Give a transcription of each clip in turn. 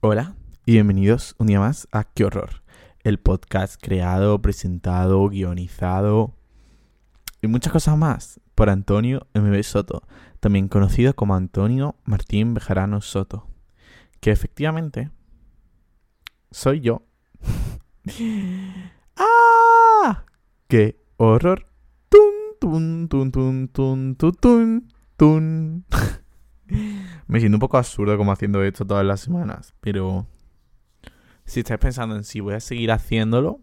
Hola y bienvenidos un día más a Qué Horror, el podcast creado, presentado, guionizado y muchas cosas más por Antonio MB Soto, también conocido como Antonio Martín Bejarano Soto, que efectivamente soy yo. ¡Ah! ¡Qué horror! ¡Tun, tun, tun, tun, tun, tun, tun! Me siento un poco absurdo como haciendo esto todas las semanas, pero si estáis pensando en si voy a seguir haciéndolo,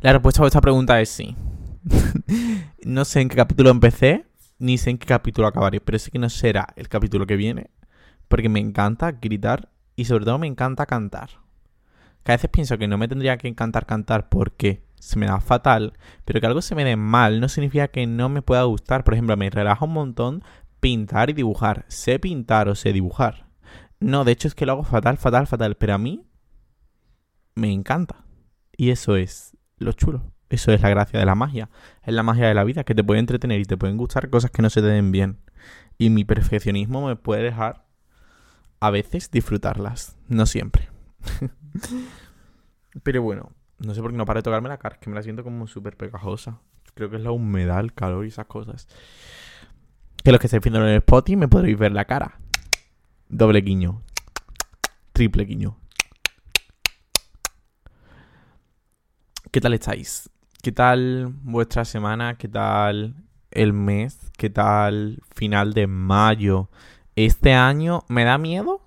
la respuesta a esta pregunta es sí. no sé en qué capítulo empecé, ni sé en qué capítulo acabaré, pero sé que no será el capítulo que viene, porque me encanta gritar y sobre todo me encanta cantar. Que a veces pienso que no me tendría que encantar cantar porque se me da fatal, pero que algo se me dé mal no significa que no me pueda gustar. Por ejemplo, me relaja un montón pintar y dibujar. Sé pintar o sé dibujar. No, de hecho es que lo hago fatal, fatal, fatal. Pero a mí me encanta. Y eso es lo chulo. Eso es la gracia de la magia. Es la magia de la vida, que te puede entretener y te pueden gustar cosas que no se te den bien. Y mi perfeccionismo me puede dejar a veces disfrutarlas. No siempre. Pero bueno, no sé por qué no para de tocarme la cara, que me la siento como súper pegajosa. Creo que es la humedad, el calor y esas cosas. Que los que estáis viendo en el Spotify me podréis ver la cara. Doble guiño. Triple guiño. ¿Qué tal estáis? ¿Qué tal vuestra semana? ¿Qué tal el mes? ¿Qué tal final de mayo? Este año me da miedo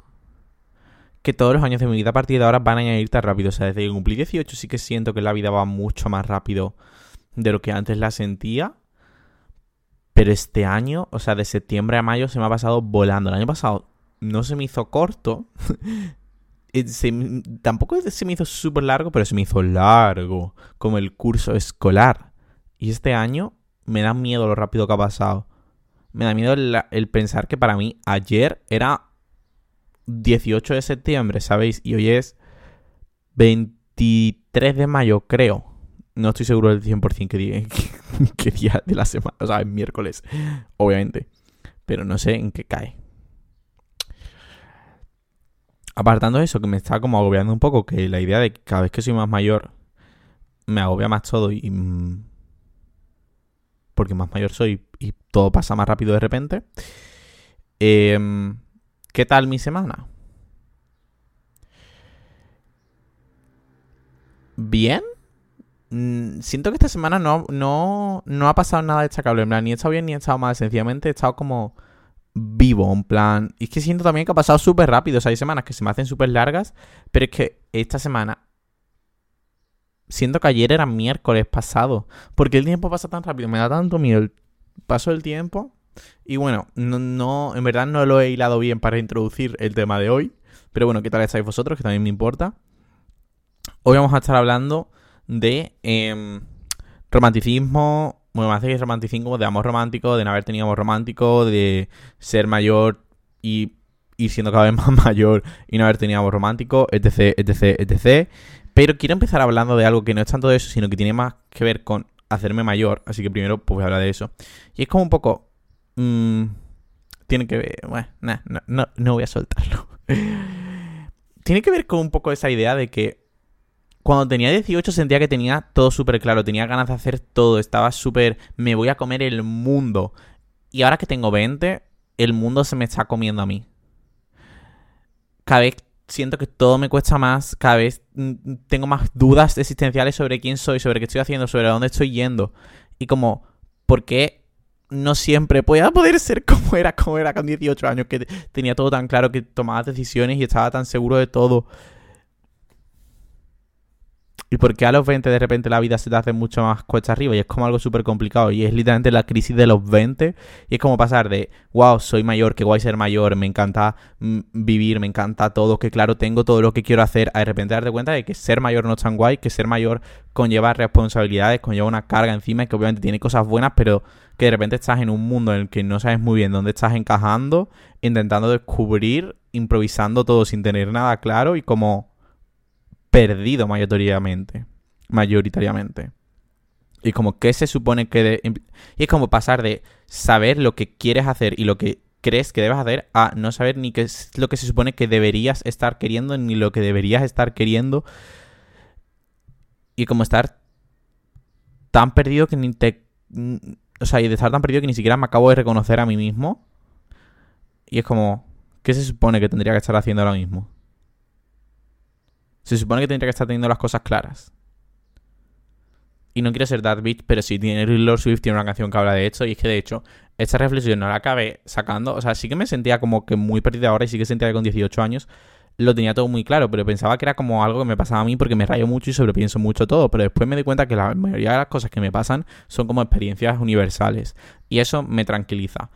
que todos los años de mi vida a partir de ahora van a ir tan rápido. O sea, desde que cumplí 18 sí que siento que la vida va mucho más rápido de lo que antes la sentía. Pero este año, o sea, de septiembre a mayo se me ha pasado volando. El año pasado no se me hizo corto. tampoco se me hizo súper largo, pero se me hizo largo. Como el curso escolar. Y este año me da miedo lo rápido que ha pasado. Me da miedo el, el pensar que para mí ayer era 18 de septiembre, ¿sabéis? Y hoy es 23 de mayo, creo. No estoy seguro del 100% que día, qué día de la semana. O sea, es miércoles, obviamente. Pero no sé en qué cae. Apartando eso, que me está como agobiando un poco, que la idea de que cada vez que soy más mayor me agobia más todo y... Mm, porque más mayor soy y todo pasa más rápido de repente. Eh, ¿Qué tal mi semana? Bien. Mm, siento que esta semana no, no, no ha pasado nada destacable. En plan, ni he estado bien ni he estado mal. Sencillamente he estado como vivo, en plan. Y es que siento también que ha pasado súper rápido. O sea, hay semanas que se me hacen súper largas. Pero es que esta semana. Siento que ayer era miércoles pasado. Porque el tiempo pasa tan rápido. Me da tanto miedo el paso del tiempo. Y bueno, no, no, en verdad no lo he hilado bien para introducir el tema de hoy. Pero bueno, ¿qué tal estáis vosotros? Que también me importa. Hoy vamos a estar hablando de eh, romanticismo. Bueno, más de romanticismo, de amor romántico, de no haber tenido amor romántico, de ser mayor y ir siendo cada vez más mayor y no haber tenido amor romántico, etc, etc, etc. Pero quiero empezar hablando de algo que no es tanto de eso, sino que tiene más que ver con hacerme mayor. Así que primero pues voy a hablar de eso. Y es como un poco Mm, tiene que ver. Bueno, no, no, voy a soltarlo. tiene que ver con un poco esa idea de que cuando tenía 18 sentía que tenía todo súper claro, tenía ganas de hacer todo, estaba súper. Me voy a comer el mundo. Y ahora que tengo 20, el mundo se me está comiendo a mí. Cada vez siento que todo me cuesta más, cada vez mm, tengo más dudas existenciales sobre quién soy, sobre qué estoy haciendo, sobre dónde estoy yendo. Y como, ¿por qué no siempre pueda poder ser como era, como era con 18 años, que tenía todo tan claro, que tomaba decisiones y estaba tan seguro de todo. ¿Y por qué a los 20 de repente la vida se te hace mucho más cuesta arriba? Y es como algo súper complicado. Y es literalmente la crisis de los 20. Y es como pasar de, wow, soy mayor, qué guay ser mayor, me encanta mm, vivir, me encanta todo, que claro, tengo todo lo que quiero hacer. A de repente darte cuenta de que ser mayor no es tan guay, que ser mayor conlleva responsabilidades, conlleva una carga encima y que obviamente tiene cosas buenas, pero que de repente estás en un mundo en el que no sabes muy bien dónde estás encajando, intentando descubrir, improvisando todo sin tener nada claro y como perdido mayoritariamente. Mayoritariamente. Y como que se supone que... y es como pasar de saber lo que quieres hacer y lo que crees que debes hacer a no saber ni qué es lo que se supone que deberías estar queriendo ni lo que deberías estar queriendo y como estar tan perdido que ni te o sea, y de estar tan perdido que ni siquiera me acabo de reconocer a mí mismo. Y es como, ¿qué se supone que tendría que estar haciendo ahora mismo? Se supone que tendría que estar teniendo las cosas claras. Y no quiero ser Dark Beach, pero sí, tiene Lord Swift tiene una canción que habla de esto. Y es que de hecho, esta reflexión no la acabé sacando. O sea, sí que me sentía como que muy perdida ahora y sí que sentía que con 18 años lo tenía todo muy claro, pero pensaba que era como algo que me pasaba a mí porque me rayo mucho y sobrepienso mucho todo, pero después me di cuenta que la mayoría de las cosas que me pasan son como experiencias universales y eso me tranquiliza.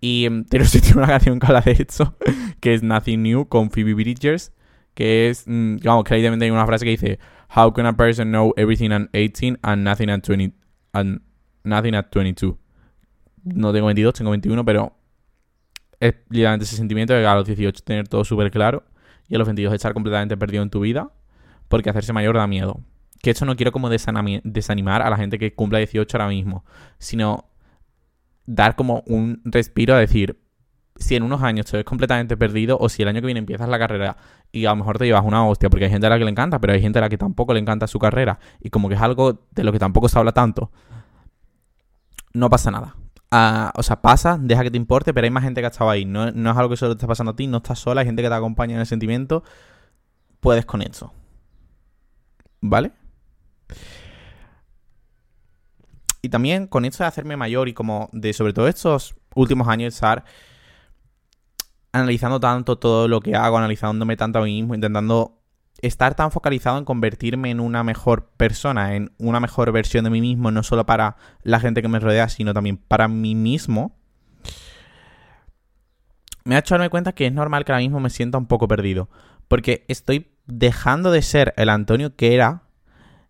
Y pero sí tiene una canción que habla de hecho, que es Nothing New con Phoebe Bridgers, que es, mm, digamos, que ahí hay una frase que dice, How can a person know everything at 18 and nothing at 20 and nothing at 22? No tengo 22, tengo 21, pero es literalmente ese sentimiento de a los 18 tener todo súper claro y a los 22 estar completamente perdido en tu vida, porque hacerse mayor da miedo. Que esto no quiero como desanimar a la gente que cumpla 18 ahora mismo, sino dar como un respiro a decir, si en unos años te ves completamente perdido o si el año que viene empiezas la carrera y a lo mejor te llevas una hostia, porque hay gente a la que le encanta, pero hay gente a la que tampoco le encanta su carrera y como que es algo de lo que tampoco se habla tanto, no pasa nada. Ah, o sea, pasa, deja que te importe, pero hay más gente que ha estado ahí. No, es algo que solo te está pasando a ti, no estás sola, hay gente que te acompaña en el sentimiento. Puedes con eso. ¿Vale? Y también con esto de hacerme mayor y como de sobre todo estos últimos años estar analizando tanto todo lo que hago, analizándome tanto a mí mismo, intentando estar tan focalizado en convertirme en una mejor persona, en una mejor versión de mí mismo, no solo para la gente que me rodea, sino también para mí mismo, me ha hecho darme cuenta que es normal que ahora mismo me sienta un poco perdido. Porque estoy dejando de ser el Antonio que era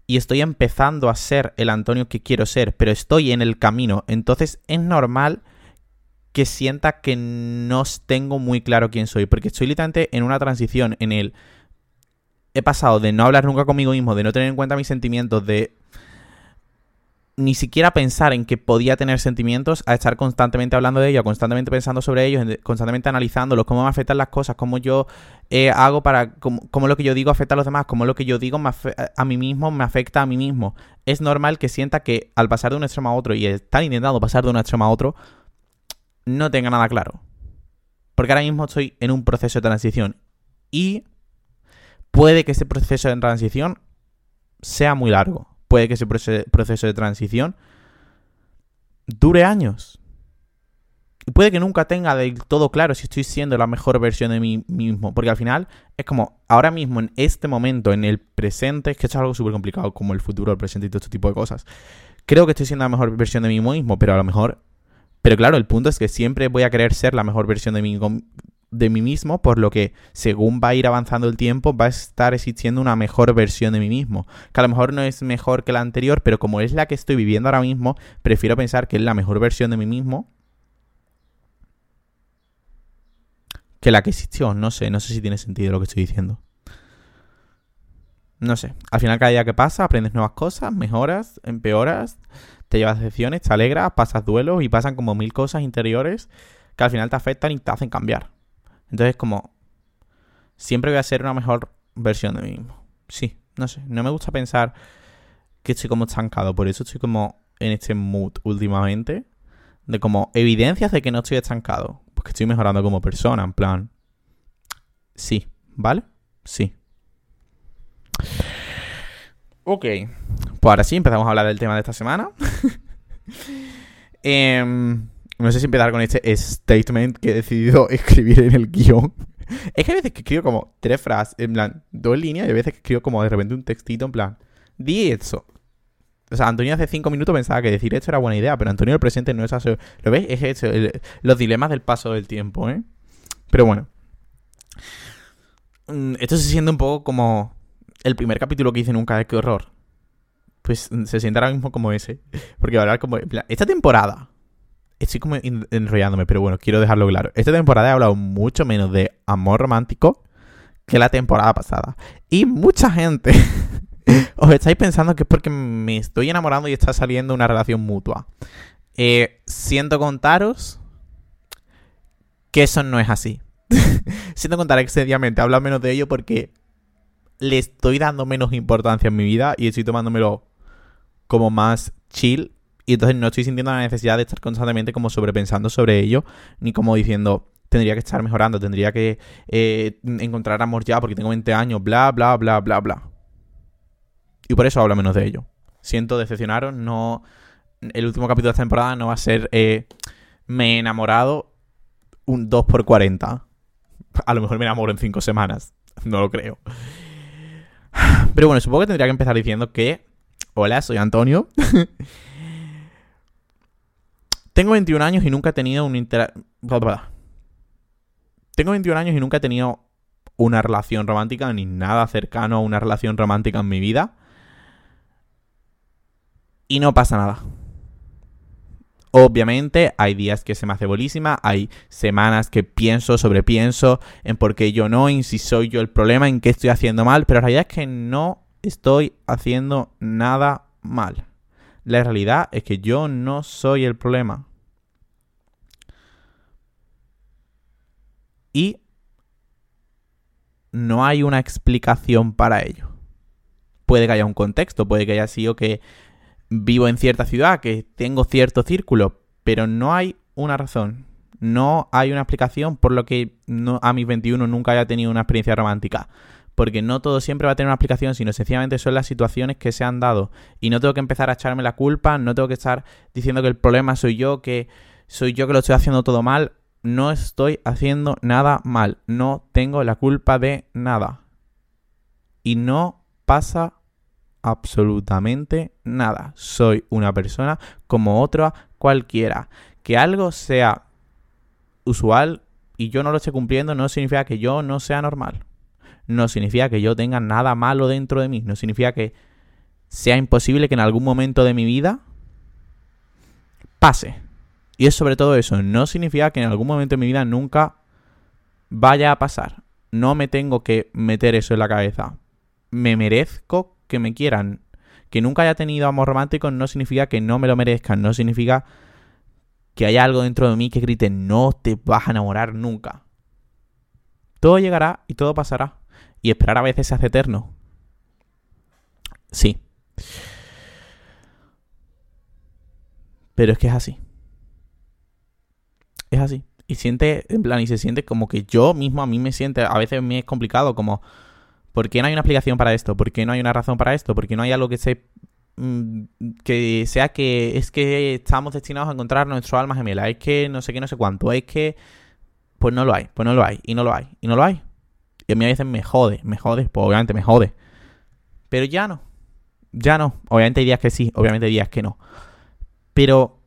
y estoy empezando a ser el Antonio que quiero ser, pero estoy en el camino. Entonces es normal que sienta que no tengo muy claro quién soy, porque estoy literalmente en una transición en el he pasado de no hablar nunca conmigo mismo, de no tener en cuenta mis sentimientos, de ni siquiera pensar en que podía tener sentimientos, a estar constantemente hablando de ellos, constantemente pensando sobre ellos, constantemente analizándolos, cómo me afectan las cosas, cómo yo eh, hago para, cómo, lo que yo digo afecta a los demás, cómo lo que yo digo a mí mismo me afecta a mí mismo. Es normal que sienta que al pasar de un extremo a otro y estar intentando pasar de un extremo a otro, no tenga nada claro. Porque ahora mismo estoy en un proceso de transición y puede que ese proceso de transición sea muy largo. Puede que ese proceso de transición dure años. Y puede que nunca tenga del todo claro si estoy siendo la mejor versión de mí mismo. Porque al final es como ahora mismo, en este momento, en el presente, es que esto es algo súper complicado, como el futuro, el presente y todo este tipo de cosas. Creo que estoy siendo la mejor versión de mí mismo, pero a lo mejor. Pero claro, el punto es que siempre voy a querer ser la mejor versión de mí, de mí mismo, por lo que según va a ir avanzando el tiempo, va a estar existiendo una mejor versión de mí mismo. Que a lo mejor no es mejor que la anterior, pero como es la que estoy viviendo ahora mismo, prefiero pensar que es la mejor versión de mí mismo que la que existió. No sé, no sé si tiene sentido lo que estoy diciendo. No sé. Al final, cada día que pasa, aprendes nuevas cosas, mejoras, empeoras, te llevas decepciones, te alegras, pasas duelos y pasan como mil cosas interiores que al final te afectan y te hacen cambiar. Entonces, como, siempre voy a ser una mejor versión de mí mismo. Sí, no sé, no me gusta pensar que estoy como estancado, por eso estoy como en este mood últimamente, de como evidencias de que no estoy estancado, porque estoy mejorando como persona, en plan, sí, ¿vale? Sí. Ok, pues ahora sí empezamos a hablar del tema de esta semana. eh, no sé si empezar con este statement que he decidido escribir en el guion. Es que hay veces que escribo como tres frases, en plan, dos líneas, y a veces que escribo como de repente un textito, en plan, di eso. O sea, Antonio hace cinco minutos pensaba que decir esto era buena idea, pero Antonio el presente no es así. ¿Lo ves? Es eso, los dilemas del paso del tiempo, ¿eh? Pero bueno. Mm, esto se siente un poco como el primer capítulo que hice nunca de qué horror. Pues se siente ahora mismo como ese. Porque ahora como, esta temporada estoy como enrollándome, pero bueno, quiero dejarlo claro. Esta temporada he hablado mucho menos de amor romántico que la temporada pasada. Y mucha gente os estáis pensando que es porque me estoy enamorando y está saliendo una relación mutua. Eh, siento contaros que eso no es así. Siento contar excesivamente, hablo menos de ello porque le estoy dando menos importancia en mi vida y estoy tomándomelo como más chill. Y entonces no estoy sintiendo la necesidad de estar constantemente como sobrepensando sobre ello, ni como diciendo, tendría que estar mejorando, tendría que eh, encontrar amor ya porque tengo 20 años, bla, bla, bla, bla, bla. Y por eso hablo menos de ello. Siento decepcionaros, no... El último capítulo de esta temporada no va a ser eh, me he enamorado un 2 por 40 A lo mejor me enamoro en 5 semanas. No lo creo. Pero bueno, supongo que tendría que empezar diciendo que... Hola, soy Antonio. Tengo 21 años y nunca he tenido un inter... Tengo 21 años y nunca he tenido una relación romántica ni nada cercano a una relación romántica en mi vida. Y no pasa nada. Obviamente hay días que se me hace bolísima, hay semanas que pienso, sobrepienso en por qué yo no, en si soy yo el problema, en qué estoy haciendo mal, pero la realidad es que no estoy haciendo nada mal. La realidad es que yo no soy el problema. Y no hay una explicación para ello. Puede que haya un contexto, puede que haya sido que vivo en cierta ciudad, que tengo cierto círculo, pero no hay una razón. No hay una explicación por lo que no, a mis 21 nunca haya tenido una experiencia romántica. Porque no todo siempre va a tener una explicación, sino sencillamente son las situaciones que se han dado. Y no tengo que empezar a echarme la culpa, no tengo que estar diciendo que el problema soy yo, que soy yo que lo estoy haciendo todo mal. No estoy haciendo nada mal. No tengo la culpa de nada. Y no pasa absolutamente nada. Soy una persona como otra cualquiera. Que algo sea usual y yo no lo esté cumpliendo no significa que yo no sea normal. No significa que yo tenga nada malo dentro de mí. No significa que sea imposible que en algún momento de mi vida pase. Y es sobre todo eso. No significa que en algún momento de mi vida nunca vaya a pasar. No me tengo que meter eso en la cabeza. Me merezco que me quieran. Que nunca haya tenido amor romántico no significa que no me lo merezcan, no significa que haya algo dentro de mí que grite no te vas a enamorar nunca. Todo llegará y todo pasará. Y esperar a veces se hace eterno. Sí. Pero es que es así. Es así. Y siente, en plan, y se siente como que yo mismo a mí me siente, a veces me es complicado, como ¿Por qué no hay una explicación para esto? ¿Por qué no hay una razón para esto? ¿Por qué no hay algo que se mm, que sea que es que estamos destinados a encontrar nuestro alma gemela, es que no sé qué, no sé cuánto, es que pues no lo hay, pues no lo hay, y no lo hay, y no lo hay. Y a mí a veces me jode, me jode, pues obviamente me jode. Pero ya no, ya no. Obviamente hay días que sí, obviamente hay días que no. Pero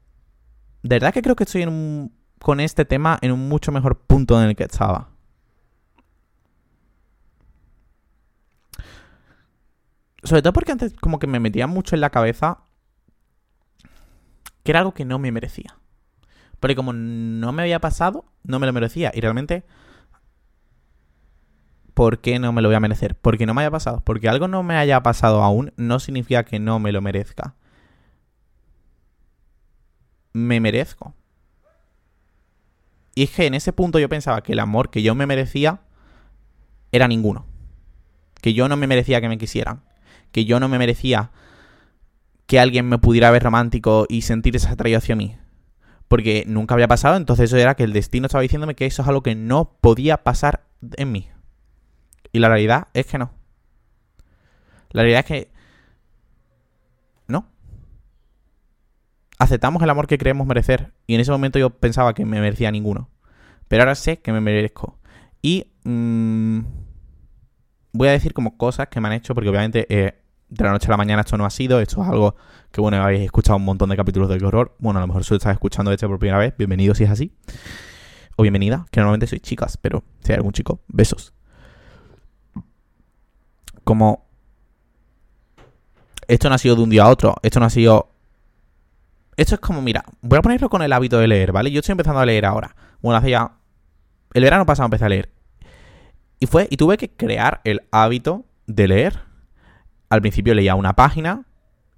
de verdad que creo que estoy con este tema en un mucho mejor punto en el que estaba. Sobre todo porque antes como que me metía mucho en la cabeza que era algo que no me merecía. Porque como no me había pasado, no me lo merecía. Y realmente, ¿por qué no me lo voy a merecer? Porque no me haya pasado. Porque algo no me haya pasado aún no significa que no me lo merezca. Me merezco. Y es que en ese punto yo pensaba que el amor que yo me merecía era ninguno. Que yo no me merecía que me quisieran que yo no me merecía que alguien me pudiera ver romántico y sentir esa atracción hacia mí. Porque nunca había pasado, entonces eso era que el destino estaba diciéndome que eso es algo que no podía pasar en mí. Y la realidad es que no. La realidad es que... No. Aceptamos el amor que creemos merecer. Y en ese momento yo pensaba que me merecía ninguno. Pero ahora sé que me merezco. Y... Mm, voy a decir como cosas que me han hecho, porque obviamente eh, de la noche a la mañana esto no ha sido, esto es algo que, bueno, habéis escuchado un montón de capítulos de horror. Bueno, a lo mejor solo estás escuchando este por primera vez, bienvenido si es así. O bienvenida, que normalmente soy chicas, pero si hay algún chico, besos. Como... Esto no ha sido de un día a otro, esto no ha sido... Esto es como, mira, voy a ponerlo con el hábito de leer, ¿vale? Yo estoy empezando a leer ahora. Bueno, hace ya... El verano pasado empecé a leer. Y fue, y tuve que crear el hábito de leer al principio leía una página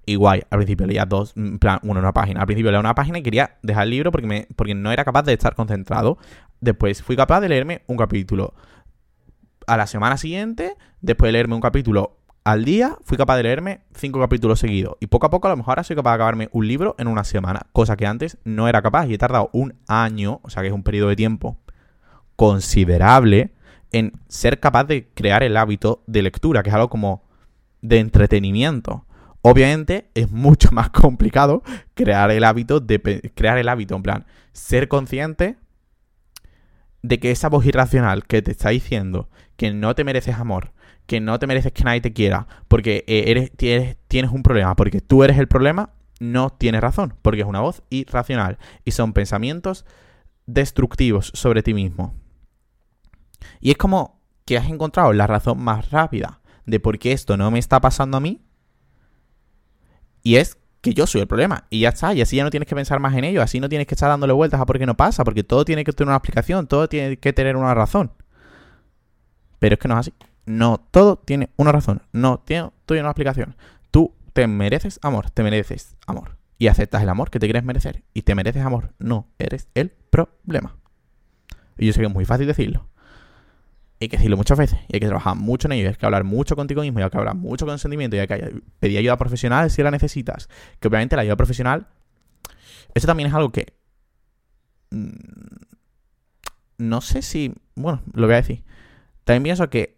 y guay. Al principio leía dos, en plan, una página. Al principio leía una página y quería dejar el libro porque, me, porque no era capaz de estar concentrado. Después fui capaz de leerme un capítulo a la semana siguiente, después de leerme un capítulo al día, fui capaz de leerme cinco capítulos seguidos. Y poco a poco, a lo mejor ahora soy capaz de acabarme un libro en una semana, cosa que antes no era capaz. Y he tardado un año, o sea que es un periodo de tiempo considerable, en ser capaz de crear el hábito de lectura, que es algo como de entretenimiento. Obviamente es mucho más complicado crear el hábito de crear el hábito, en plan, ser consciente de que esa voz irracional que te está diciendo que no te mereces amor, que no te mereces que nadie te quiera, porque eh, eres, tienes, tienes un problema, porque tú eres el problema, no tienes razón, porque es una voz irracional y son pensamientos destructivos sobre ti mismo. Y es como que has encontrado la razón más rápida de por qué esto no me está pasando a mí. Y es que yo soy el problema. Y ya está. Y así ya no tienes que pensar más en ello. Así no tienes que estar dándole vueltas a por qué no pasa. Porque todo tiene que tener una explicación. Todo tiene que tener una razón. Pero es que no es así. No, todo tiene una razón. No tiene, tiene una explicación. Tú te mereces amor. Te mereces amor. Y aceptas el amor que te quieres merecer. Y te mereces amor. No, eres el problema. Y yo sé que es muy fácil decirlo hay que decirlo muchas veces, y hay que trabajar mucho en ello, hay que hablar mucho contigo mismo, y hay que hablar mucho con sentimiento, y hay que pedir ayuda profesional si la necesitas. Que obviamente la ayuda profesional, eso también es algo que... Mm, no sé si... Bueno, lo voy a decir. También pienso que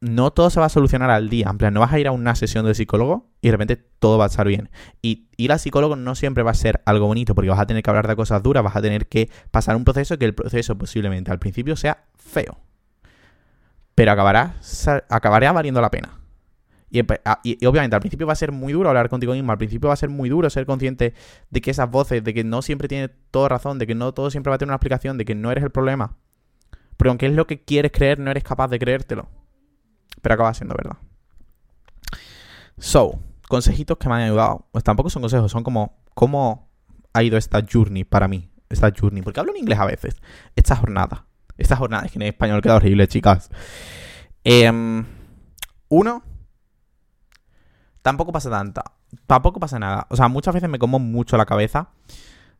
no todo se va a solucionar al día. En plan, no vas a ir a una sesión de psicólogo y de repente todo va a estar bien. Y ir al psicólogo no siempre va a ser algo bonito porque vas a tener que hablar de cosas duras, vas a tener que pasar un proceso que el proceso posiblemente al principio sea feo pero acabará, acabará valiendo la pena. Ah, y, obviamente al principio va a ser muy duro hablar contigo mismo, al principio va a ser muy duro ser consciente de que esas voces, de que no siempre tiene toda razón, de que no todo siempre va a tener una explicación, de que no eres el problema. Pero aunque es lo que quieres creer, no eres capaz de creértelo. Pero acaba siendo verdad. So, consejitos que me han ayudado. Pues tampoco son consejos, son como cómo ha ido esta journey para mí. Esta journey, porque hablo en inglés a veces. Esta jornada. Esta jornada, es que en español queda horrible, chicas. Em, uno, tampoco pasa tanta. Tampoco pasa nada. O sea, muchas veces me como mucho la cabeza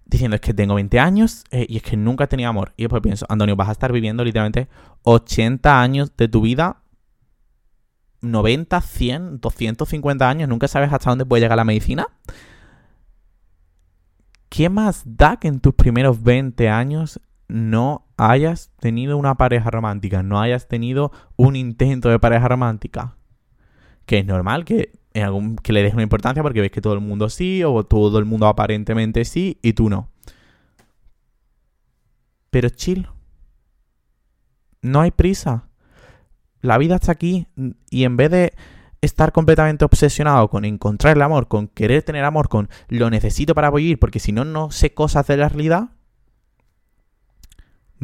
diciendo es que tengo 20 años eh, y es que nunca he tenido amor. Y después pienso, Antonio, vas a estar viviendo literalmente 80 años de tu vida, 90, 100, 250 años, nunca sabes hasta dónde puede llegar la medicina. ¿Qué más da que en tus primeros 20 años no hayas tenido una pareja romántica, no hayas tenido un intento de pareja romántica. Que es normal que, en algún, que le des una importancia porque ves que todo el mundo sí o todo el mundo aparentemente sí y tú no. Pero chill. No hay prisa. La vida está aquí y en vez de estar completamente obsesionado con encontrar el amor, con querer tener amor, con lo necesito para vivir, porque si no, no sé cosas de la realidad,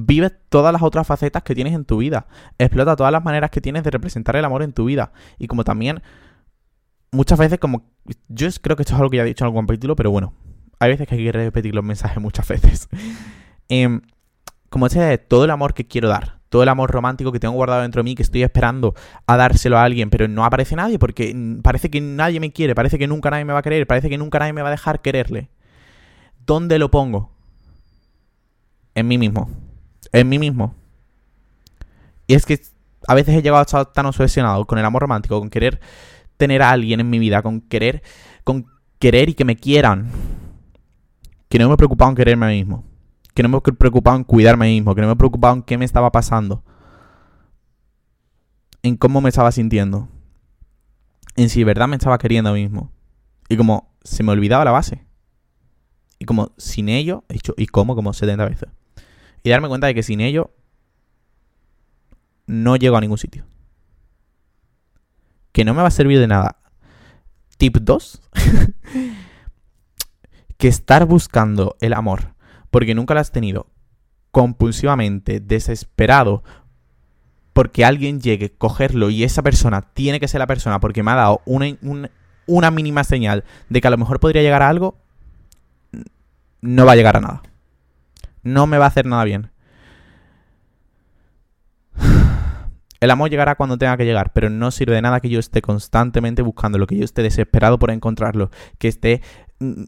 Vive todas las otras facetas que tienes en tu vida. Explota todas las maneras que tienes de representar el amor en tu vida. Y como también, muchas veces, como. Yo creo que esto es algo que ya he dicho en algún capítulo, pero bueno, hay veces que hay que repetir los mensajes muchas veces. Em, como ese de todo el amor que quiero dar, todo el amor romántico que tengo guardado dentro de mí, que estoy esperando a dárselo a alguien, pero no aparece nadie porque parece que nadie me quiere, parece que nunca nadie me va a querer, parece que nunca nadie me va a dejar quererle. ¿Dónde lo pongo? En mí mismo en mí mismo. Y es que a veces he llegado a estar tan obsesionado con el amor romántico, con querer tener a alguien en mi vida, con querer, con querer y que me quieran, que no me he preocupado en quererme a mí mismo, que no me he preocupado en cuidarme a mí mismo, que no me he preocupado en qué me estaba pasando, en cómo me estaba sintiendo, en si de verdad me estaba queriendo a mí mismo. Y como se me olvidaba la base. Y como sin ello, he ¿y cómo? Como 70 veces darme cuenta de que sin ello no llego a ningún sitio. Que no me va a servir de nada. Tip 2. que estar buscando el amor porque nunca lo has tenido compulsivamente, desesperado, porque alguien llegue, cogerlo y esa persona tiene que ser la persona porque me ha dado una, una mínima señal de que a lo mejor podría llegar a algo, no va a llegar a nada no me va a hacer nada bien. El amor llegará cuando tenga que llegar, pero no sirve de nada que yo esté constantemente buscándolo, que yo esté desesperado por encontrarlo, que esté mm,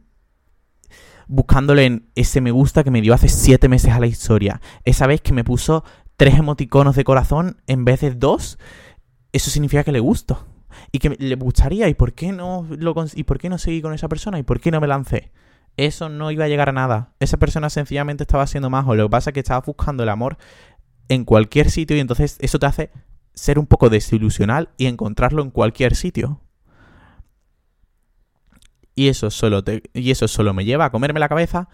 buscándole en ese me gusta que me dio hace siete meses a la historia. Esa vez que me puso tres emoticonos de corazón en vez de dos, eso significa que le gusto. Y que le gustaría, ¿y por qué no lo y por qué no seguí con esa persona? ¿Y por qué no me lancé? Eso no iba a llegar a nada. Esa persona sencillamente estaba siendo más. O Lo que pasa es que estaba buscando el amor en cualquier sitio y entonces eso te hace ser un poco desilusional y encontrarlo en cualquier sitio. Y eso solo te, y eso solo me lleva a comerme la cabeza,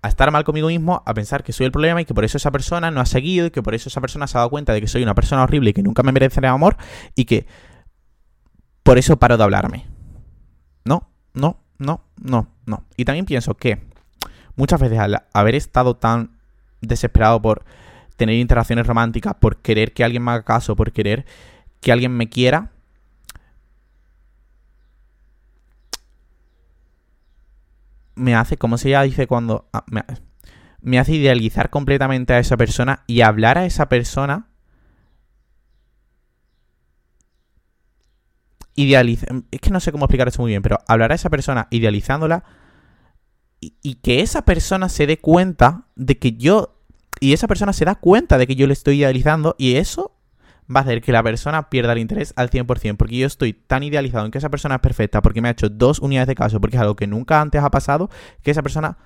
a estar mal conmigo mismo, a pensar que soy el problema y que por eso esa persona no ha seguido y que por eso esa persona se ha dado cuenta de que soy una persona horrible y que nunca me merece amor y que por eso paro de hablarme. No, no, no, no, no. Y también pienso que muchas veces al haber estado tan desesperado por tener interacciones románticas, por querer que alguien me haga caso, por querer que alguien me quiera, me hace, como se ya dice cuando... Ah, me, hace idealizar completamente a esa persona y hablar a esa persona idealizar. Es que no sé cómo explicar esto muy bien, pero hablar a esa persona idealizándola y, y, que esa persona se dé cuenta de que yo y esa persona se da cuenta de que yo le estoy idealizando y eso va a hacer que la persona pierda el interés al 100%, porque yo estoy tan idealizado en que esa persona es perfecta, porque me ha hecho dos unidades de caso, porque es algo que nunca antes ha pasado, que esa persona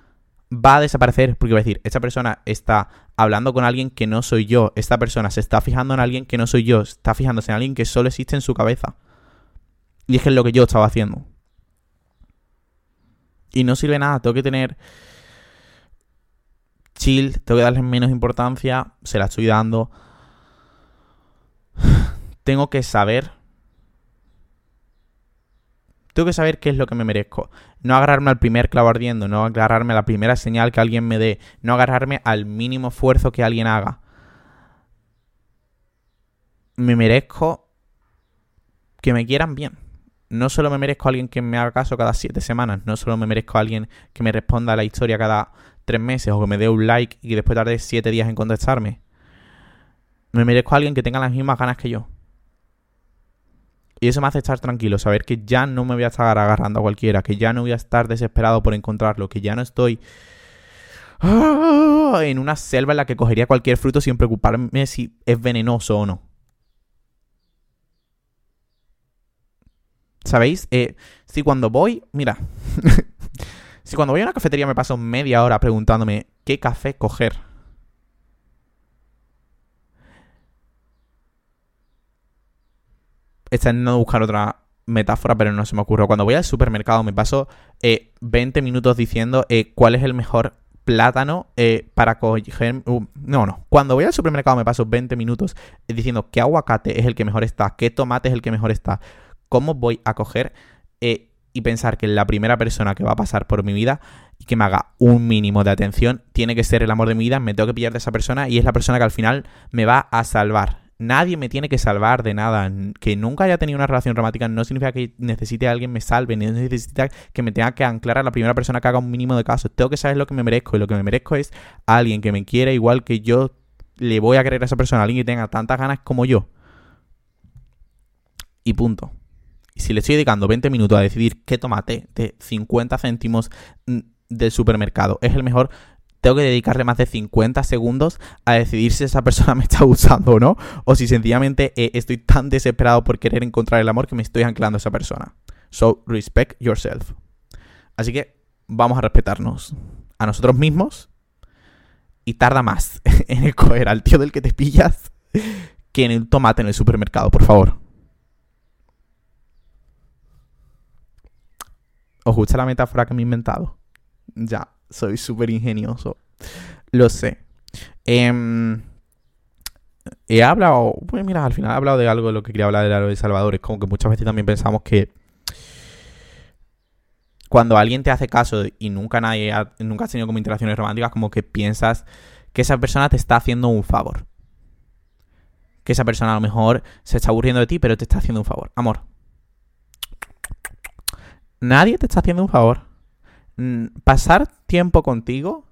va a desaparecer, porque va a decir, esta persona está hablando con alguien que no soy yo, esta persona se está fijando en alguien que no soy yo, está fijándose en alguien que solo existe en su cabeza. Y es que es lo que yo estaba haciendo. Y no sirve nada, tengo que tener chill, tengo que darle menos importancia, se la estoy dando. Tengo que saber. Tengo que saber qué es lo que me merezco. No agarrarme al primer clavo ardiendo, no agarrarme a la primera señal que alguien me dé, no agarrarme al mínimo esfuerzo que alguien haga. Me merezco que me quieran bien. No solo me merezco a alguien que me haga caso cada siete semanas, no solo me merezco a alguien que me responda a la historia cada tres meses o que me dé un like y después tarde siete días en contestarme. Me merezco a alguien que tenga las mismas ganas que yo. Y eso me hace estar tranquilo, saber que ya no me voy a estar agarrando a cualquiera, que ya no voy a estar desesperado por encontrarlo, que ya no estoy en una selva en la que cogería cualquier fruto sin preocuparme si es venenoso o no. ¿Sabéis? Eh, si cuando voy, mira, Si cuando voy a una cafetería me paso media hora preguntándome qué café coger. Está intentando buscar otra metáfora, pero no se me ocurre. Cuando voy al supermercado me paso 20 eh, minutos diciendo eh, cuál es el mejor plátano eh, para coger... Uh, no, no. Cuando voy al supermercado me paso 20 minutos diciendo qué aguacate es el que mejor está, qué tomate es el que mejor está, cómo voy a coger y pensar que la primera persona que va a pasar por mi vida y que me haga un mínimo de atención tiene que ser el amor de mi vida, me tengo que pillar de esa persona y es la persona que al final me va a salvar. Nadie me tiene que salvar de nada. Que nunca haya tenido una relación romántica no significa que necesite a alguien me salve, ni necesita que me tenga que anclar a la primera persona que haga un mínimo de caso. Tengo que saber lo que me merezco y lo que me merezco es alguien que me quiera igual que yo le voy a querer a esa persona, alguien que tenga tantas ganas como yo. Y punto si le estoy dedicando 20 minutos a decidir qué tomate de 50 céntimos mm, del supermercado es el mejor, tengo que dedicarle más de 50 segundos a decidir si esa persona me está usando o no, o si sencillamente eh, estoy tan desesperado por querer encontrar el amor que me estoy anclando a esa persona. So, respect yourself. Así que vamos a respetarnos a nosotros mismos y tarda más en escoger al tío del que te pillas que en el tomate en el supermercado, por favor. ¿Os gusta la metáfora que me he inventado? Ya, soy súper ingenioso. Lo sé. Em, he hablado, pues mira, al final he hablado de algo de lo que quería hablar de de Salvador. Es como que muchas veces también pensamos que cuando alguien te hace caso y nunca nadie nunca has tenido como interacciones románticas, como que piensas que esa persona te está haciendo un favor. Que esa persona a lo mejor se está aburriendo de ti, pero te está haciendo un favor. Amor, nadie te está haciendo un favor. Mm, pasar tiempo contigo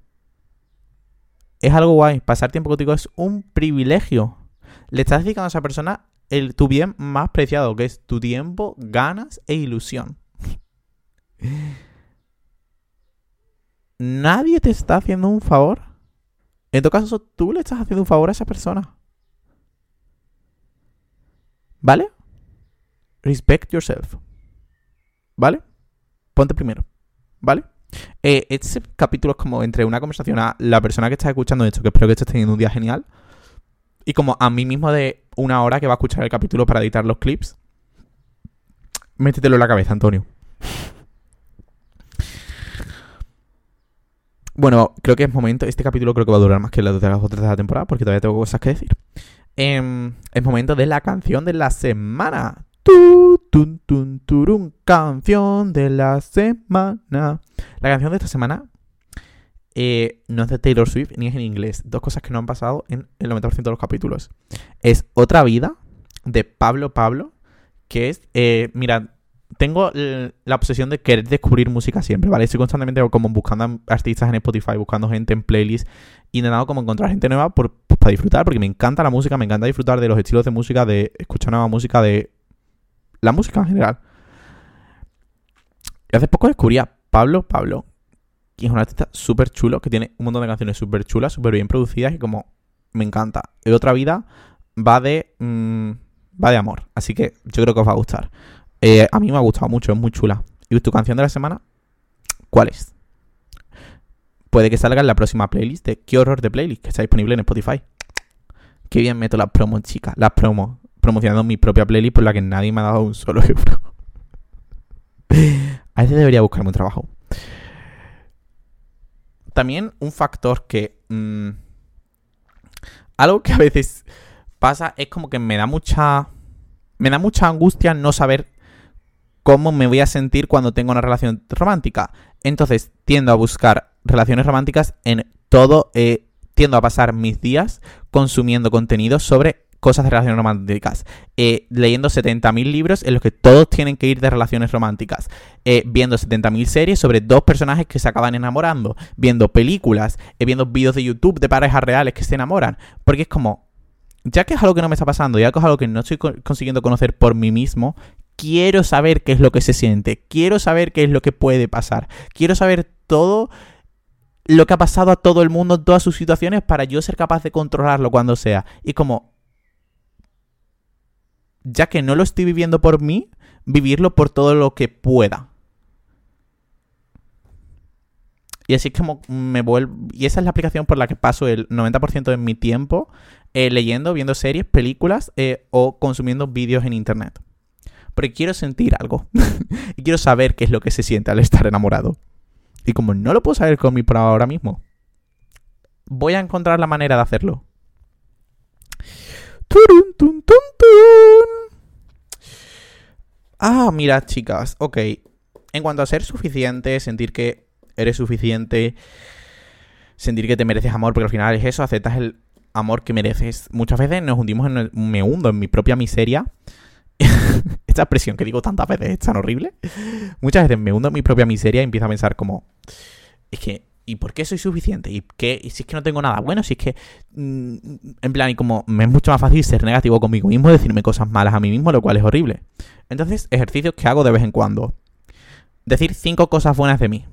es algo guay. Pasar tiempo contigo es un privilegio. Le estás dedicando a esa persona el, tu bien más preciado, que es tu tiempo, ganas e ilusión. nadie te está haciendo un favor. En todo caso, tú le estás haciendo un favor a esa persona. ¿Vale? Respect yourself. ¿Vale? Ponte primero. ¿Vale? Eh, este capítulo es como entre una conversación a la persona que está escuchando esto, que espero que estés teniendo un día genial, y como a mí mismo de una hora que va a escuchar el capítulo para editar los clips. Métetelo en la cabeza, Antonio. Bueno, creo que es momento. Este capítulo creo que va a durar más que las otras de la temporada porque todavía tengo cosas que decir. Em, es momento de la canción de la semana. Tu, tun, tun, turun, canción de la semana. La canción de esta semana eh, no es de Taylor Swift ni es en inglés. Dos cosas que no han pasado en el 90% de los capítulos. Es Otra Vida de Pablo Pablo, que es, eh, mira, tengo la obsesión de querer descubrir música siempre, ¿vale? Estoy constantemente como buscando artistas en Spotify, buscando gente en playlists, intentando como encontrar gente nueva pues, para disfrutar, porque me encanta la música, me encanta disfrutar de los estilos de música, de escuchar nueva música, de la música en general. Hace poco descubrí a Pablo Pablo, que es un artista súper chulo, que tiene un montón de canciones súper chulas, súper bien producidas y como me encanta. Y otra vida va de... Mm, va de amor, así que yo creo que os va a gustar. Eh, a mí me ha gustado mucho, es muy chula. ¿Y tu canción de la semana? ¿Cuál es? Puede que salga en la próxima playlist de Qué horror de playlist, que está disponible en Spotify. Qué bien meto las promos, chicas. Las promos. Promocionando mi propia playlist por la que nadie me ha dado un solo euro. a veces debería buscarme un trabajo. También un factor que... Mm, algo que a veces pasa es como que me da mucha... Me da mucha angustia no saber cómo me voy a sentir cuando tengo una relación romántica. Entonces tiendo a buscar relaciones románticas en todo, eh, tiendo a pasar mis días consumiendo contenido sobre cosas de relaciones románticas, eh, leyendo 70.000 libros en los que todos tienen que ir de relaciones románticas, eh, viendo 70.000 series sobre dos personajes que se acaban enamorando, viendo películas, viendo vídeos de YouTube de parejas reales que se enamoran, porque es como, ya que es algo que no me está pasando, ya que es algo que no estoy consiguiendo conocer por mí mismo, quiero saber qué es lo que se siente, quiero saber qué es lo que puede pasar, quiero saber todo lo que ha pasado a todo el mundo en todas sus situaciones para yo ser capaz de controlarlo cuando sea. Y como, ya que no lo estoy viviendo por mí, vivirlo por todo lo que pueda. Y así es como me vuelvo... Y esa es la aplicación por la que paso el 90% de mi tiempo eh, leyendo, viendo series, películas eh, o consumiendo vídeos en internet porque quiero sentir algo. y quiero saber qué es lo que se siente al estar enamorado. Y como no lo puedo saber con mi prueba ahora mismo, voy a encontrar la manera de hacerlo. Ah, mira, chicas, ok. En cuanto a ser suficiente, sentir que eres suficiente, sentir que te mereces amor, porque al final es eso, aceptas el amor que mereces. Muchas veces nos hundimos en me hundo en mi propia miseria esta expresión que digo tantas veces es tan horrible. Muchas veces me hundo en mi propia miseria y empiezo a pensar como, es que, ¿y por qué soy suficiente? ¿Y qué? ¿Y si es que no tengo nada bueno? Si es que, mm, en plan, y como me es mucho más fácil ser negativo conmigo mismo, decirme cosas malas a mí mismo, lo cual es horrible. Entonces, ejercicios que hago de vez en cuando. Decir cinco cosas buenas de mí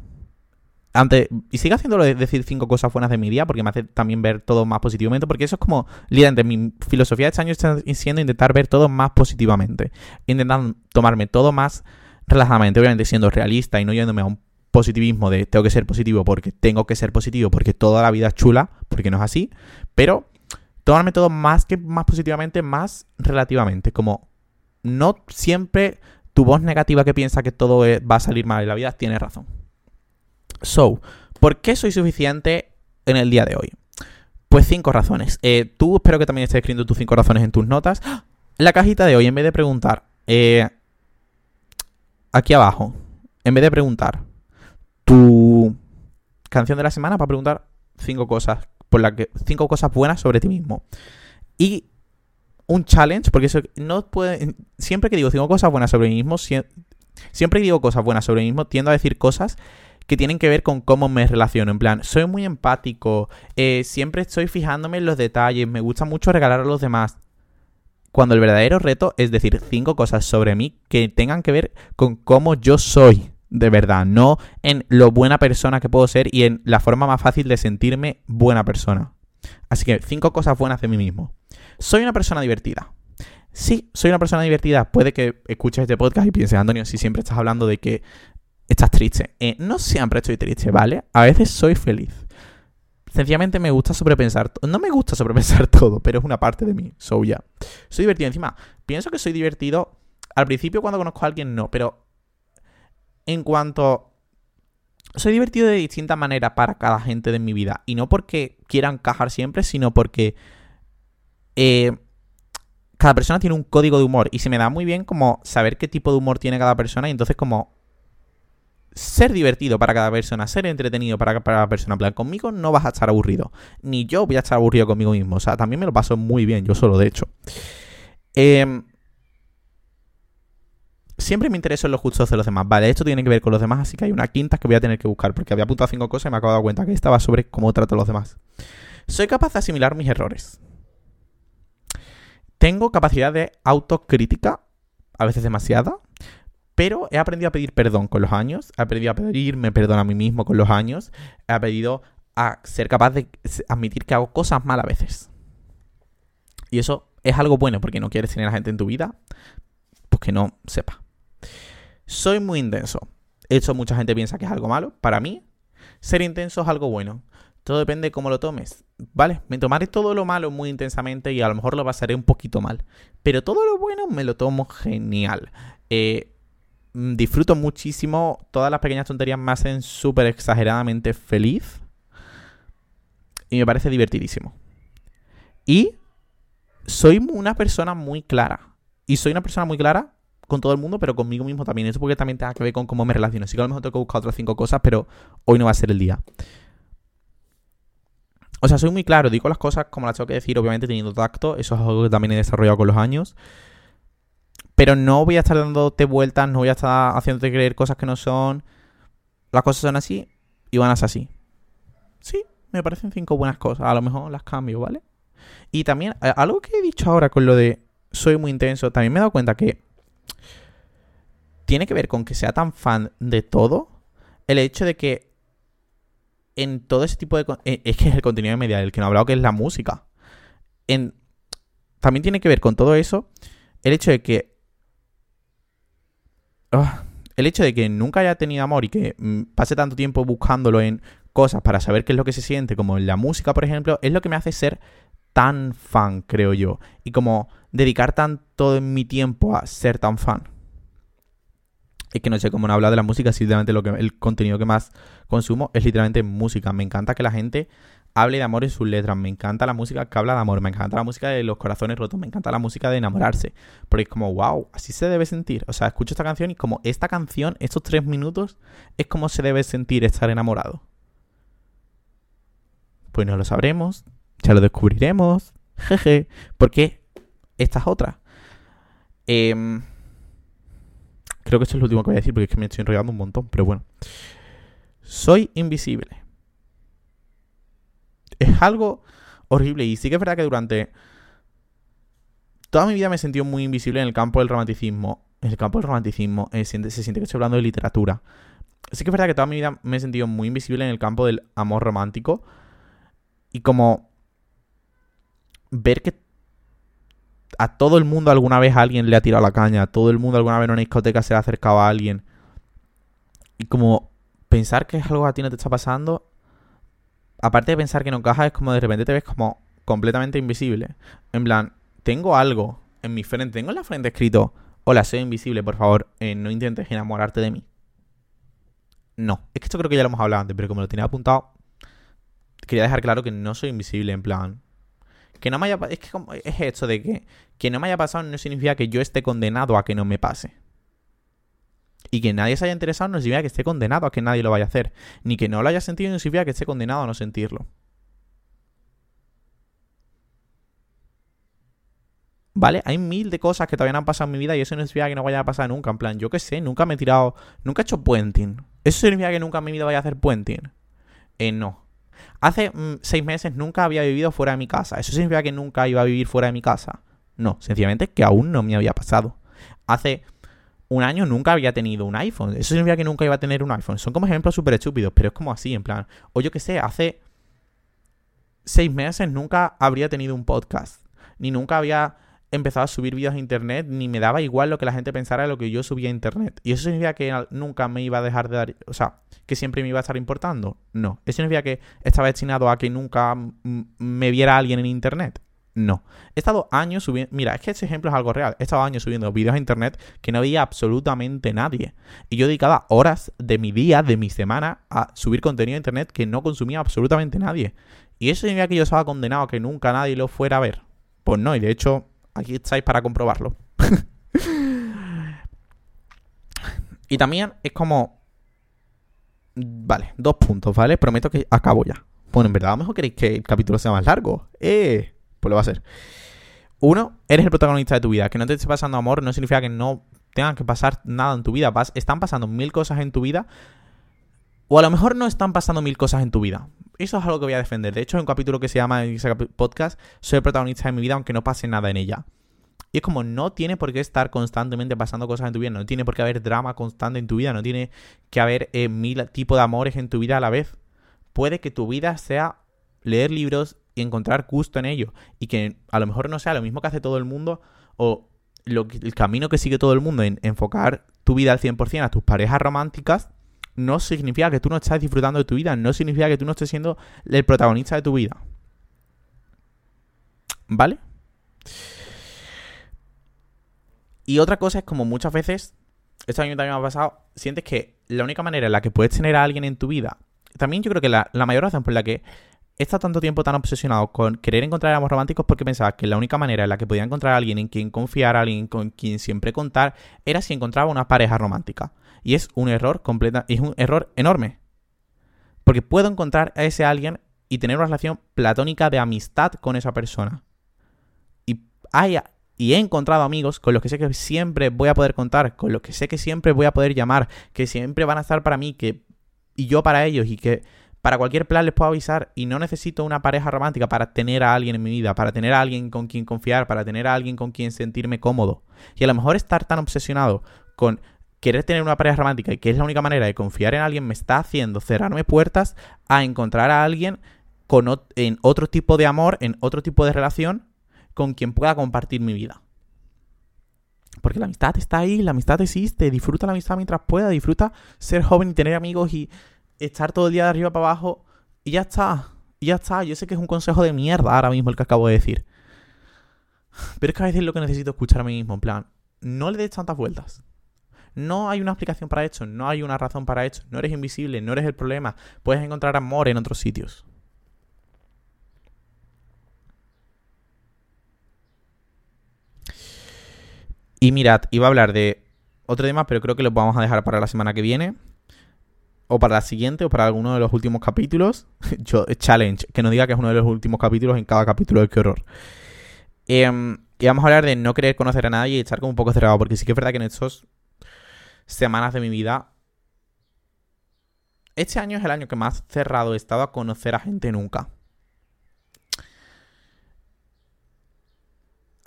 y sigue haciéndolo de decir cinco cosas buenas de mi día, porque me hace también ver todo más positivamente, porque eso es como, literalmente, mi filosofía de este año está siendo intentar ver todo más positivamente, intentar tomarme todo más relajadamente, obviamente siendo realista y no yéndome a un positivismo de tengo que ser positivo porque tengo que ser positivo, porque toda la vida es chula, porque no es así, pero tomarme todo más que más positivamente, más relativamente, como no siempre tu voz negativa que piensa que todo va a salir mal en la vida tiene razón. So, ¿por qué soy suficiente en el día de hoy? Pues cinco razones. Eh, tú espero que también estés escribiendo tus cinco razones en tus notas. En la cajita de hoy, en vez de preguntar, eh, aquí abajo, en vez de preguntar tu canción de la semana, para preguntar cinco cosas, por la que, cinco cosas buenas sobre ti mismo. Y un challenge, porque no puede. Siempre que digo cinco cosas buenas sobre mí mismo, siempre que digo cosas buenas sobre mí mismo, tiendo a decir cosas que tienen que ver con cómo me relaciono. En plan, soy muy empático, eh, siempre estoy fijándome en los detalles, me gusta mucho regalar a los demás. Cuando el verdadero reto es decir cinco cosas sobre mí que tengan que ver con cómo yo soy. De verdad, no en lo buena persona que puedo ser y en la forma más fácil de sentirme buena persona. Así que cinco cosas buenas de mí mismo. Soy una persona divertida. Sí, soy una persona divertida. Puede que escuches este podcast y pienses, Antonio, si siempre estás hablando de que estás triste. Eh, no siempre estoy triste, ¿vale? A veces soy feliz. Sencillamente me gusta sobrepensar. No me gusta sobrepensar todo, pero es una parte de mí. So ya. Soy divertido. Encima, pienso que soy divertido. Al principio, cuando conozco a alguien, no. Pero en cuanto. Soy divertido de distintas maneras para cada gente de mi vida. Y no porque quieran encajar siempre, sino porque. Eh, cada persona tiene un código de humor. Y se me da muy bien como saber qué tipo de humor tiene cada persona. Y entonces, como ser divertido para cada persona, ser entretenido para cada persona. Plan, conmigo no vas a estar aburrido. Ni yo voy a estar aburrido conmigo mismo. O sea, también me lo paso muy bien, yo solo, de hecho. Em, siempre me intereso en los gustos de los demás. Vale, esto tiene que ver con los demás, así que hay una quinta que voy a tener que buscar, porque había apuntado cinco cosas y me acabo de cuenta que estaba sobre cómo trato a los demás. Soy capaz de asimilar mis errores. Tengo capacidad de autocrítica, a veces demasiada. Pero he aprendido a pedir perdón con los años, he aprendido a pedirme perdón a mí mismo con los años, he aprendido a ser capaz de admitir que hago cosas mal a veces. Y eso es algo bueno porque no quieres tener a gente en tu vida, pues que no sepa. Soy muy intenso. Eso mucha gente piensa que es algo malo. Para mí, ser intenso es algo bueno. Todo depende de cómo lo tomes. ¿Vale? Me tomaré todo lo malo muy intensamente y a lo mejor lo pasaré un poquito mal. Pero todo lo bueno me lo tomo genial. Eh, Mm, disfruto muchísimo. Todas las pequeñas tonterías me hacen súper exageradamente feliz. Y me parece divertidísimo. Y soy una persona muy clara. Y soy una persona muy clara con todo el mundo, pero conmigo mismo también. Eso porque también tenga que ver con cómo me relaciono. Así que a lo mejor tengo que buscar otras cinco cosas, pero hoy no va a ser el día. O sea, soy muy claro, digo las cosas como las tengo que decir, obviamente teniendo tacto. Eso es algo que también he desarrollado con los años. Pero no voy a estar dándote vueltas, no voy a estar haciéndote creer cosas que no son. Las cosas son así y van a ser así. Sí, me parecen cinco buenas cosas. A lo mejor las cambio, ¿vale? Y también, algo que he dicho ahora con lo de soy muy intenso, también me he dado cuenta que tiene que ver con que sea tan fan de todo. El hecho de que en todo ese tipo de... Eh, es que es el contenido de media, el que no he hablado, que es la música. En, también tiene que ver con todo eso el hecho de que Ah, el hecho de que nunca haya tenido amor y que mm, pase tanto tiempo buscándolo en cosas para saber qué es lo que se siente, como en la música, por ejemplo, es lo que me hace ser tan fan, creo yo. Y como dedicar tanto mi tiempo a ser tan fan. Es que no sé cómo no habla de la música, si literalmente lo que, el contenido que más consumo es literalmente música. Me encanta que la gente hable de amor en sus letras. Me encanta la música que habla de amor. Me encanta la música de los corazones rotos. Me encanta la música de enamorarse. Porque es como, wow, así se debe sentir. O sea, escucho esta canción y como esta canción, estos tres minutos, es como se debe sentir estar enamorado. Pues no lo sabremos. Ya lo descubriremos. Jeje. Porque esta es otra. Em, creo que esto es lo último que voy a decir porque es que me estoy enrollando un montón. Pero bueno. Soy invisible es algo horrible. Y sí que es verdad que durante toda mi vida me he sentido muy invisible en el campo del romanticismo. En el campo del romanticismo eh, se, siente, que estoy hablando de literatura. Sí que es verdad que toda mi vida me he sentido muy invisible en el campo del amor romántico. Y como ver que a todo el mundo alguna vez alguien le ha tirado la caña, a todo el mundo alguna vez en una discoteca se le ha acercado a alguien. Y como pensar que algo a ti no te está pasando aparte de pensar que no encaja, es como de repente te ves como completamente invisible. En plan, tengo algo en mi frente, tengo en la frente escrito, hola, soy invisible, por favor, eh, no intentes enamorarte de mí. No, es que esto creo que ya lo hemos hablado antes, pero como lo tenía apuntado, quería dejar claro que no soy invisible, en plan. Que no me haya es que es esto de que que no me haya pasado no significa que yo esté condenado a que no me pase. Y que nadie se haya interesado no significa que esté condenado a que nadie lo vaya a hacer. Ni que no lo haya sentido no significa que esté condenado a no sentirlo. ¿Vale? Hay mil de cosas que todavía no han pasado en mi vida y eso no significa que no vaya a pasar nunca. En plan, yo qué sé, nunca me he tirado. Nunca he hecho puenting. ¿Eso significa que nunca en mi vida vaya a hacer puenting? Eh, no. Hace mm, seis meses nunca había vivido fuera de mi casa. ¿Eso significa que nunca iba a vivir fuera de mi casa? No, sencillamente que aún no me había pasado. Hace un año nunca había tenido un iPhone. Eso significa que nunca iba a tener un iPhone. Son como ejemplos súper estúpidos, pero es como así, en plan. O yo que sé, hace seis meses nunca habría tenido un podcast. Ni nunca había empezado a subir vídeos a internet, ni me daba igual lo que la gente pensara de lo que yo subía a internet. Y eso significa que nunca me iba a dejar de dar. O sea, que siempre me iba a estar importando. No. Eso significa que estaba destinado a que nunca me viera alguien en internet. No. He estado años subiendo. Mira, es que ese ejemplo es algo real. He estado años subiendo vídeos a internet que no veía absolutamente nadie. Y yo dedicaba horas de mi día, de mi semana, a subir contenido a internet que no consumía absolutamente nadie. Y eso significa que yo estaba condenado a que nunca nadie lo fuera a ver. Pues no, y de hecho, aquí estáis para comprobarlo. y también es como. Vale, dos puntos, ¿vale? Prometo que acabo ya. Bueno, en verdad, a lo mejor queréis que el capítulo sea más largo. ¡Eh! Pues lo va a ser. Uno, eres el protagonista de tu vida. Que no te esté pasando amor no significa que no tenga que pasar nada en tu vida. están pasando mil cosas en tu vida. O a lo mejor no están pasando mil cosas en tu vida. Eso es algo que voy a defender. De hecho, hay un capítulo que se llama en ese podcast, Soy el protagonista de mi vida, aunque no pase nada en ella. Y es como, no tiene por qué estar constantemente pasando cosas en tu vida, no tiene por qué haber drama constante en tu vida, no tiene que haber eh, mil tipos de amores en tu vida a la vez. Puede que tu vida sea leer libros, y encontrar gusto en ello. Y que a lo mejor no sea lo mismo que hace todo el mundo o lo el camino que sigue todo el mundo en enfocar tu vida al 100% a tus parejas románticas, no significa que tú no estás disfrutando de tu vida, no significa que tú no estés siendo el protagonista de tu vida. ¿Vale? Y otra cosa es como muchas veces, esto a mí también me ha pasado, sientes que la única manera en la que puedes tener a alguien en tu vida, también yo creo que la, la mayor razón por la que he estado tanto tiempo tan obsesionado con querer encontrar amor románticos porque pensaba que la única manera en la que podía encontrar a alguien en quien confiar, a alguien con quien siempre contar, era si encontraba una pareja romántica. Y es un error completa, es un error enorme. Porque puedo encontrar a ese alguien y tener una relación platónica de amistad con esa persona. Y, y he encontrado amigos con los que sé que siempre voy a poder contar, con los que sé que siempre voy a poder llamar, que siempre van a estar para mí, que y yo para ellos y que para cualquier plan les puedo avisar y no necesito una pareja romántica para tener a alguien en mi vida, para tener a alguien con quien confiar, para tener a alguien con quien sentirme cómodo. Y a lo mejor estar tan obsesionado con querer tener una pareja romántica y que es la única manera de confiar en alguien me está haciendo cerrarme puertas a encontrar a alguien con en otro tipo de amor, en otro tipo de relación con quien pueda compartir mi vida. Porque la amistad está ahí, la amistad existe, disfruta la amistad mientras pueda, disfruta ser joven y tener amigos y estar todo el día de arriba para abajo y ya está. Y ya está. Yo sé que es un consejo de mierda ahora mismo el que acabo de decir. Pero es que a veces lo que necesito escuchar a mí mismo. En plan, no le des tantas vueltas. No hay una explicación para esto, no hay una razón para esto. No eres invisible, no eres el problema. Puedes encontrar amor en otros sitios. Y mirad, iba a hablar de otro tema, pero creo que lo vamos a dejar para la semana que viene o para la siguiente o para alguno de los últimos capítulos. Yo, challenge, que no diga que es uno de los últimos capítulos en cada capítulo de qué horror. Em, y vamos a hablar de no querer conocer a nadie y estar como un poco cerrado, porque sí que es verdad que en estas semanas de mi vida. Este año es el año que más cerrado he estado a conocer a gente nunca.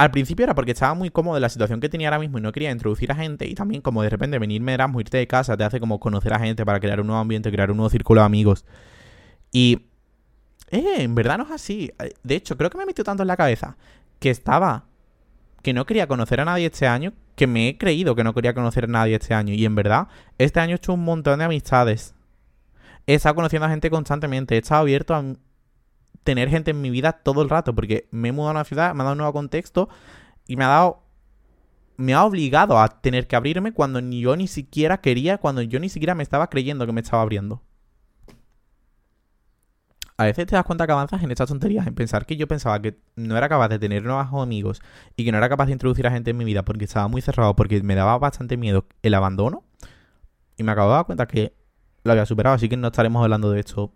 Al principio era porque estaba muy cómodo en la situación que tenía ahora mismo y no quería introducir a gente. Y también, como de repente venirme Erasmus, irte de casa, te hace como conocer a gente para crear un nuevo ambiente, crear un nuevo círculo de amigos. Y. Eh, en verdad no es así. De hecho, creo que me metió tanto en la cabeza que estaba. que no quería conocer a nadie este año, que me he creído que no quería conocer a nadie este año. Y en verdad, este año he hecho un montón de amistades. He estado conociendo a gente constantemente. He estado abierto a tener gente en mi vida todo el rato, porque me he mudado a una ciudad, me ha dado un nuevo contexto y me ha dado me ha obligado a tener que abrirme cuando yo ni siquiera quería, cuando yo ni siquiera me estaba creyendo que me estaba abriendo. A veces te das cuenta que avanzas en estas tonterías, en pensar que yo pensaba que no era capaz de tener nuevos amigos y que no era capaz de introducir a gente en mi vida porque estaba muy cerrado, porque me daba bastante miedo el abandono. Y me acabo de dar cuenta que lo había superado, así que no estaremos hablando de esto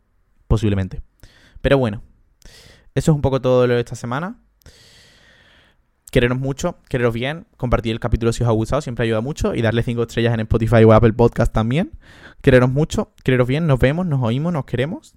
posiblemente. Pero bueno, eso es un poco todo lo de esta semana. Quereros mucho, quereros bien, compartir el capítulo si os ha gustado, siempre ayuda mucho, y darle 5 estrellas en Spotify o Apple Podcast también. Quereros mucho, quereros bien, nos vemos, nos oímos, nos queremos